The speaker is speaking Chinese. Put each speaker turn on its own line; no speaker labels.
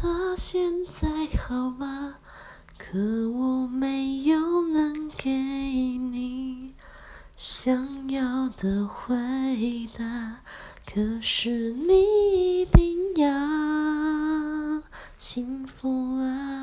他现在好吗？可我没有能给你想要的回答。可是你一定要幸福啊！